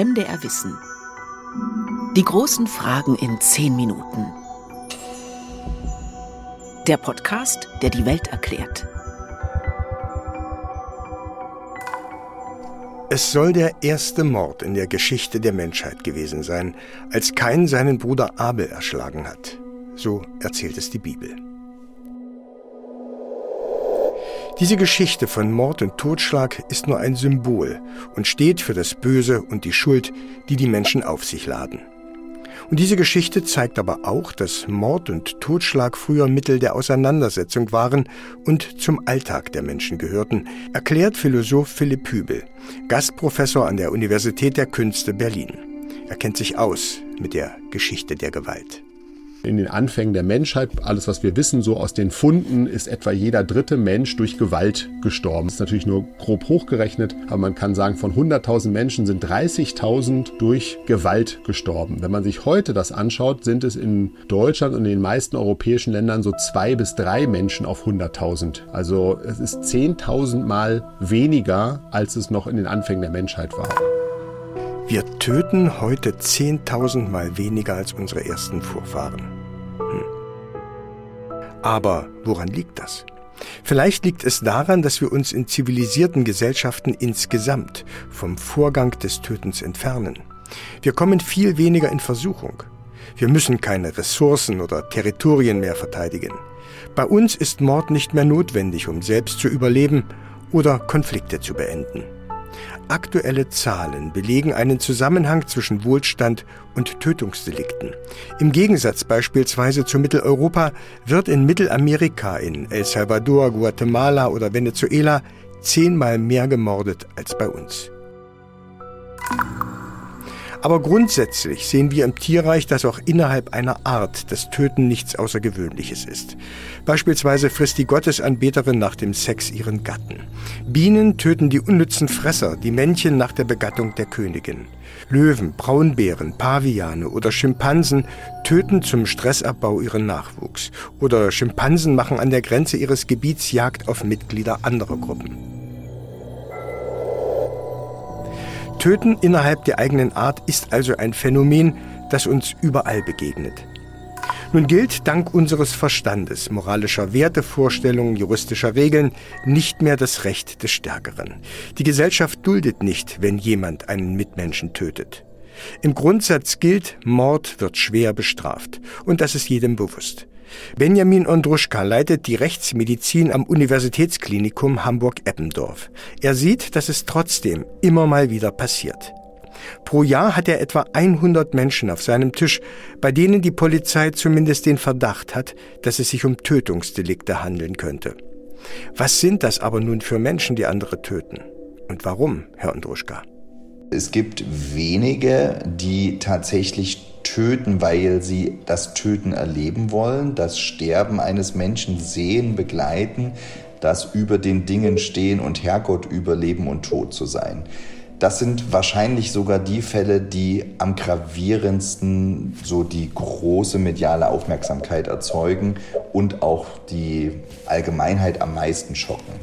MDR Wissen. Die großen Fragen in zehn Minuten. Der Podcast, der die Welt erklärt. Es soll der erste Mord in der Geschichte der Menschheit gewesen sein, als Kain seinen Bruder Abel erschlagen hat. So erzählt es die Bibel. Diese Geschichte von Mord und Totschlag ist nur ein Symbol und steht für das Böse und die Schuld, die die Menschen auf sich laden. Und diese Geschichte zeigt aber auch, dass Mord und Totschlag früher Mittel der Auseinandersetzung waren und zum Alltag der Menschen gehörten, erklärt Philosoph Philipp Hübel, Gastprofessor an der Universität der Künste Berlin. Er kennt sich aus mit der Geschichte der Gewalt in den Anfängen der Menschheit, alles was wir wissen, so aus den Funden, ist etwa jeder dritte Mensch durch Gewalt gestorben. Das ist natürlich nur grob hochgerechnet, aber man kann sagen, von 100.000 Menschen sind 30.000 durch Gewalt gestorben. Wenn man sich heute das anschaut, sind es in Deutschland und in den meisten europäischen Ländern so zwei bis drei Menschen auf 100.000. Also es ist 10.000 Mal weniger, als es noch in den Anfängen der Menschheit war. Wir töten heute 10.000 Mal weniger als unsere ersten Vorfahren. Aber woran liegt das? Vielleicht liegt es daran, dass wir uns in zivilisierten Gesellschaften insgesamt vom Vorgang des Tötens entfernen. Wir kommen viel weniger in Versuchung. Wir müssen keine Ressourcen oder Territorien mehr verteidigen. Bei uns ist Mord nicht mehr notwendig, um selbst zu überleben oder Konflikte zu beenden. Aktuelle Zahlen belegen einen Zusammenhang zwischen Wohlstand und Tötungsdelikten. Im Gegensatz beispielsweise zu Mitteleuropa wird in Mittelamerika, in El Salvador, Guatemala oder Venezuela zehnmal mehr gemordet als bei uns. Aber grundsätzlich sehen wir im Tierreich, dass auch innerhalb einer Art das Töten nichts Außergewöhnliches ist. Beispielsweise frisst die Gottesanbeterin nach dem Sex ihren Gatten. Bienen töten die unnützen Fresser, die Männchen nach der Begattung der Königin. Löwen, Braunbären, Paviane oder Schimpansen töten zum Stressabbau ihren Nachwuchs. Oder Schimpansen machen an der Grenze ihres Gebiets Jagd auf Mitglieder anderer Gruppen. Töten innerhalb der eigenen Art ist also ein Phänomen, das uns überall begegnet. Nun gilt dank unseres Verstandes, moralischer Wertevorstellungen, juristischer Regeln nicht mehr das Recht des Stärkeren. Die Gesellschaft duldet nicht, wenn jemand einen Mitmenschen tötet. Im Grundsatz gilt, Mord wird schwer bestraft. Und das ist jedem bewusst. Benjamin Ondruschka leitet die Rechtsmedizin am Universitätsklinikum Hamburg-Eppendorf. Er sieht, dass es trotzdem immer mal wieder passiert. Pro Jahr hat er etwa 100 Menschen auf seinem Tisch, bei denen die Polizei zumindest den Verdacht hat, dass es sich um Tötungsdelikte handeln könnte. Was sind das aber nun für Menschen, die andere töten? Und warum, Herr Ondruschka? Es gibt wenige, die tatsächlich töten, weil sie das Töten erleben wollen, das Sterben eines Menschen sehen, begleiten, das über den Dingen stehen und Herrgott über Leben und Tod zu sein. Das sind wahrscheinlich sogar die Fälle, die am gravierendsten so die große mediale Aufmerksamkeit erzeugen und auch die Allgemeinheit am meisten schocken.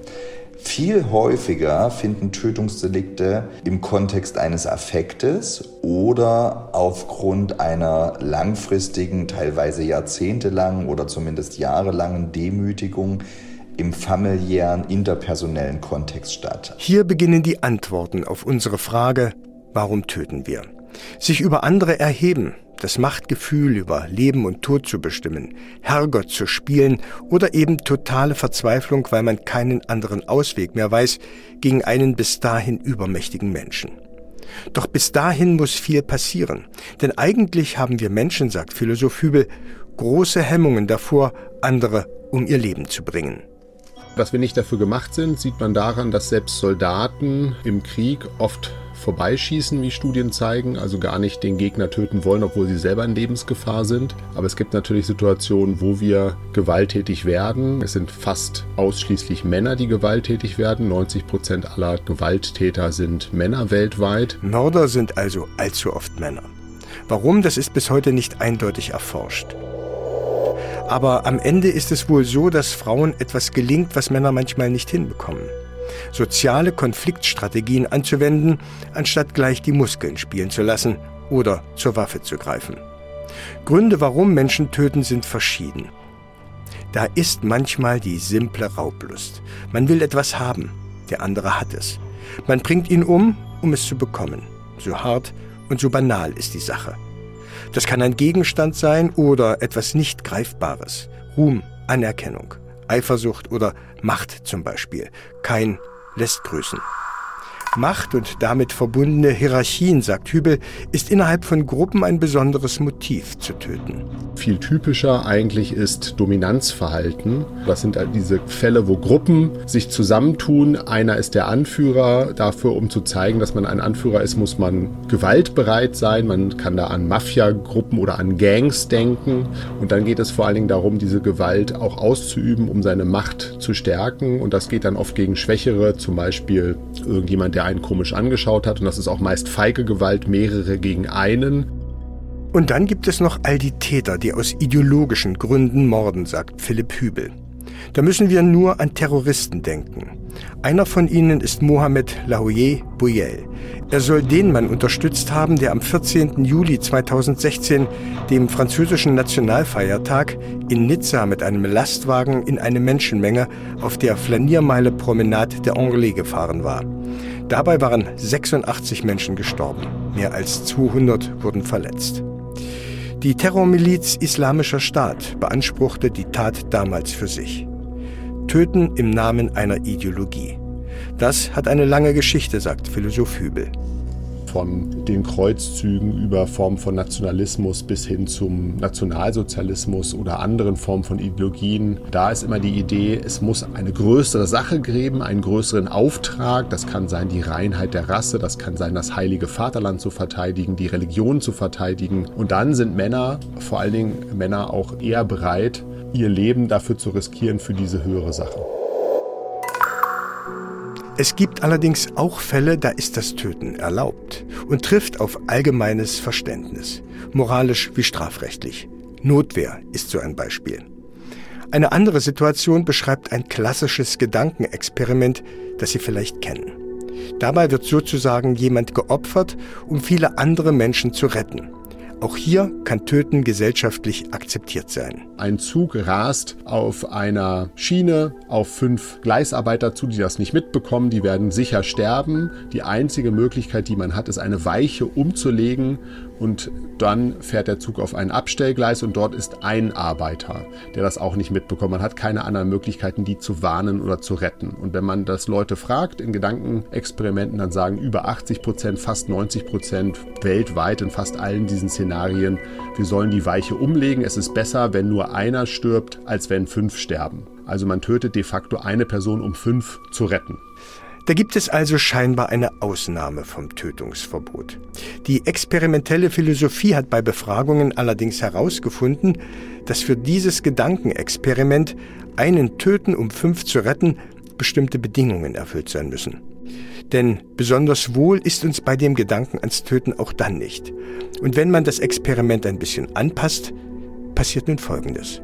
Viel häufiger finden Tötungsdelikte im Kontext eines Affektes oder aufgrund einer langfristigen, teilweise jahrzehntelangen oder zumindest jahrelangen Demütigung im familiären, interpersonellen Kontext statt. Hier beginnen die Antworten auf unsere Frage, warum töten wir? Sich über andere erheben, das Machtgefühl über Leben und Tod zu bestimmen, Herrgott zu spielen oder eben totale Verzweiflung, weil man keinen anderen Ausweg mehr weiß gegen einen bis dahin übermächtigen Menschen. Doch bis dahin muss viel passieren, denn eigentlich haben wir Menschen, sagt Philosoph Hübel, große Hemmungen davor, andere um ihr Leben zu bringen. Dass wir nicht dafür gemacht sind, sieht man daran, dass selbst Soldaten im Krieg oft vorbeischießen, wie Studien zeigen, also gar nicht den Gegner töten wollen, obwohl sie selber in Lebensgefahr sind. Aber es gibt natürlich Situationen, wo wir gewalttätig werden. Es sind fast ausschließlich Männer, die gewalttätig werden. 90 Prozent aller Gewalttäter sind Männer weltweit. Mörder sind also allzu oft Männer. Warum, das ist bis heute nicht eindeutig erforscht. Aber am Ende ist es wohl so, dass Frauen etwas gelingt, was Männer manchmal nicht hinbekommen. Soziale Konfliktstrategien anzuwenden, anstatt gleich die Muskeln spielen zu lassen oder zur Waffe zu greifen. Gründe, warum Menschen töten, sind verschieden. Da ist manchmal die simple Raublust. Man will etwas haben, der andere hat es. Man bringt ihn um, um es zu bekommen. So hart und so banal ist die Sache. Das kann ein Gegenstand sein oder etwas nicht Greifbares. Ruhm, Anerkennung, Eifersucht oder Macht zum Beispiel. Kein lässt grüßen. Macht und damit verbundene Hierarchien, sagt Hübel, ist innerhalb von Gruppen ein besonderes Motiv zu töten. Viel typischer eigentlich ist Dominanzverhalten. Das sind halt diese Fälle, wo Gruppen sich zusammentun. Einer ist der Anführer. Dafür, um zu zeigen, dass man ein Anführer ist, muss man gewaltbereit sein. Man kann da an Mafia-Gruppen oder an Gangs denken. Und dann geht es vor allen Dingen darum, diese Gewalt auch auszuüben, um seine Macht zu stärken. Und das geht dann oft gegen Schwächere, zum Beispiel irgendjemand, der einen komisch angeschaut hat. Und das ist auch meist feige Gewalt, mehrere gegen einen. Und dann gibt es noch all die Täter, die aus ideologischen Gründen morden, sagt Philipp Hübel. Da müssen wir nur an Terroristen denken. Einer von ihnen ist Mohamed Laouye Bouyel. Er soll den Mann unterstützt haben, der am 14. Juli 2016, dem französischen Nationalfeiertag, in Nizza mit einem Lastwagen in eine Menschenmenge auf der Flaniermeile Promenade der Anglais gefahren war. Dabei waren 86 Menschen gestorben, mehr als 200 wurden verletzt. Die Terrormiliz Islamischer Staat beanspruchte die Tat damals für sich. Töten im Namen einer Ideologie. Das hat eine lange Geschichte, sagt Philosoph Hübel von den Kreuzzügen über Formen von Nationalismus bis hin zum Nationalsozialismus oder anderen Formen von Ideologien. Da ist immer die Idee, es muss eine größere Sache geben, einen größeren Auftrag. Das kann sein die Reinheit der Rasse, das kann sein das heilige Vaterland zu verteidigen, die Religion zu verteidigen. Und dann sind Männer, vor allen Dingen Männer, auch eher bereit, ihr Leben dafür zu riskieren für diese höhere Sache. Es gibt allerdings auch Fälle, da ist das Töten erlaubt und trifft auf allgemeines Verständnis, moralisch wie strafrechtlich. Notwehr ist so ein Beispiel. Eine andere Situation beschreibt ein klassisches Gedankenexperiment, das Sie vielleicht kennen. Dabei wird sozusagen jemand geopfert, um viele andere Menschen zu retten. Auch hier kann Töten gesellschaftlich akzeptiert sein. Ein Zug rast auf einer Schiene auf fünf Gleisarbeiter zu, die das nicht mitbekommen. Die werden sicher sterben. Die einzige Möglichkeit, die man hat, ist eine Weiche umzulegen und dann fährt der Zug auf ein Abstellgleis und dort ist ein Arbeiter, der das auch nicht mitbekommt. Man hat keine anderen Möglichkeiten, die zu warnen oder zu retten. Und wenn man das Leute fragt in Gedankenexperimenten, dann sagen über 80 Prozent, fast 90 Prozent weltweit in fast allen diesen Szenarien, wir sollen die Weiche umlegen. Es ist besser, wenn nur einer stirbt, als wenn fünf sterben. Also man tötet de facto eine Person, um fünf zu retten. Da gibt es also scheinbar eine Ausnahme vom Tötungsverbot. Die experimentelle Philosophie hat bei Befragungen allerdings herausgefunden, dass für dieses Gedankenexperiment einen Töten, um fünf zu retten, bestimmte Bedingungen erfüllt sein müssen. Denn besonders wohl ist uns bei dem Gedanken ans Töten auch dann nicht. Und wenn man das Experiment ein bisschen anpasst, passiert nun Folgendes.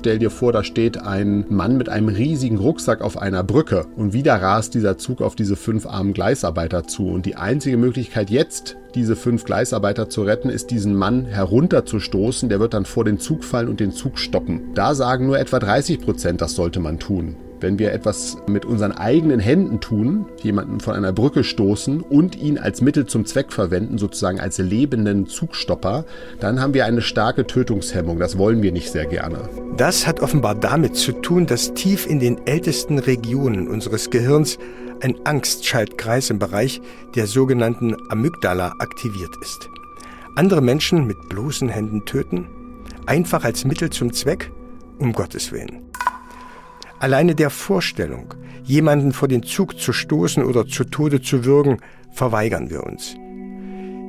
Stell dir vor, da steht ein Mann mit einem riesigen Rucksack auf einer Brücke und wieder rast dieser Zug auf diese fünf armen Gleisarbeiter zu. Und die einzige Möglichkeit jetzt, diese fünf Gleisarbeiter zu retten, ist diesen Mann herunterzustoßen. Der wird dann vor den Zug fallen und den Zug stoppen. Da sagen nur etwa 30 Prozent, das sollte man tun. Wenn wir etwas mit unseren eigenen Händen tun, jemanden von einer Brücke stoßen und ihn als Mittel zum Zweck verwenden, sozusagen als lebenden Zugstopper, dann haben wir eine starke Tötungshemmung. Das wollen wir nicht sehr gerne. Das hat offenbar damit zu tun, dass tief in den ältesten Regionen unseres Gehirns ein Angstschaltkreis im Bereich der sogenannten Amygdala aktiviert ist. Andere Menschen mit bloßen Händen töten? Einfach als Mittel zum Zweck? Um Gottes Willen. Alleine der Vorstellung, jemanden vor den Zug zu stoßen oder zu Tode zu würgen, verweigern wir uns.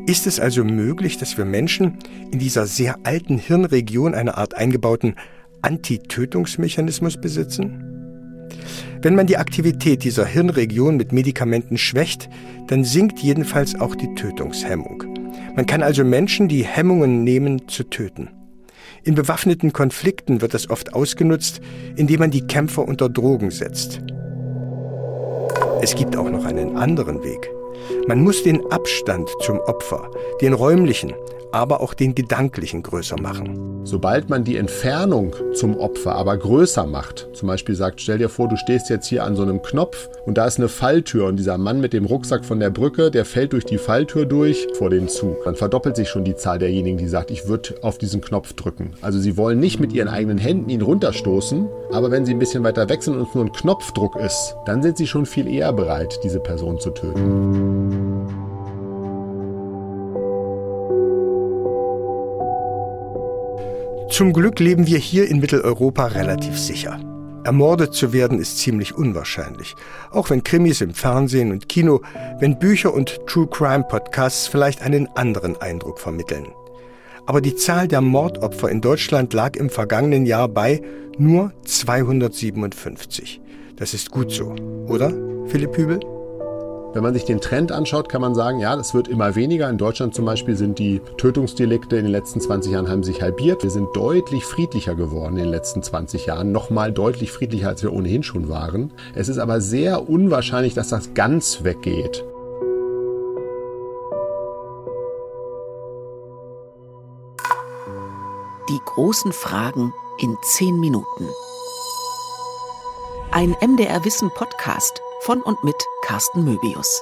Ist es also möglich, dass wir Menschen in dieser sehr alten Hirnregion eine Art eingebauten Antitötungsmechanismus besitzen? Wenn man die Aktivität dieser Hirnregion mit Medikamenten schwächt, dann sinkt jedenfalls auch die Tötungshemmung. Man kann also Menschen die Hemmungen nehmen, zu töten. In bewaffneten Konflikten wird das oft ausgenutzt, indem man die Kämpfer unter Drogen setzt. Es gibt auch noch einen anderen Weg. Man muss den Abstand zum Opfer, den räumlichen, aber auch den gedanklichen größer machen. Sobald man die Entfernung zum Opfer aber größer macht, zum Beispiel sagt, stell dir vor, du stehst jetzt hier an so einem Knopf und da ist eine Falltür und dieser Mann mit dem Rucksack von der Brücke, der fällt durch die Falltür durch vor den Zug. Dann verdoppelt sich schon die Zahl derjenigen, die sagt, ich würde auf diesen Knopf drücken. Also sie wollen nicht mit ihren eigenen Händen ihn runterstoßen, aber wenn sie ein bisschen weiter weg sind und es nur ein Knopfdruck ist, dann sind sie schon viel eher bereit, diese Person zu töten. Zum Glück leben wir hier in Mitteleuropa relativ sicher. Ermordet zu werden ist ziemlich unwahrscheinlich. Auch wenn Krimis im Fernsehen und Kino, wenn Bücher und True Crime Podcasts vielleicht einen anderen Eindruck vermitteln. Aber die Zahl der Mordopfer in Deutschland lag im vergangenen Jahr bei nur 257. Das ist gut so, oder, Philipp Hübel? Wenn man sich den Trend anschaut, kann man sagen, ja, das wird immer weniger. In Deutschland zum Beispiel sind die Tötungsdelikte in den letzten 20 Jahren haben sich halbiert. Wir sind deutlich friedlicher geworden in den letzten 20 Jahren. Nochmal deutlich friedlicher, als wir ohnehin schon waren. Es ist aber sehr unwahrscheinlich, dass das ganz weggeht. Die großen Fragen in 10 Minuten. Ein MDR Wissen Podcast von und mit Carsten Möbius.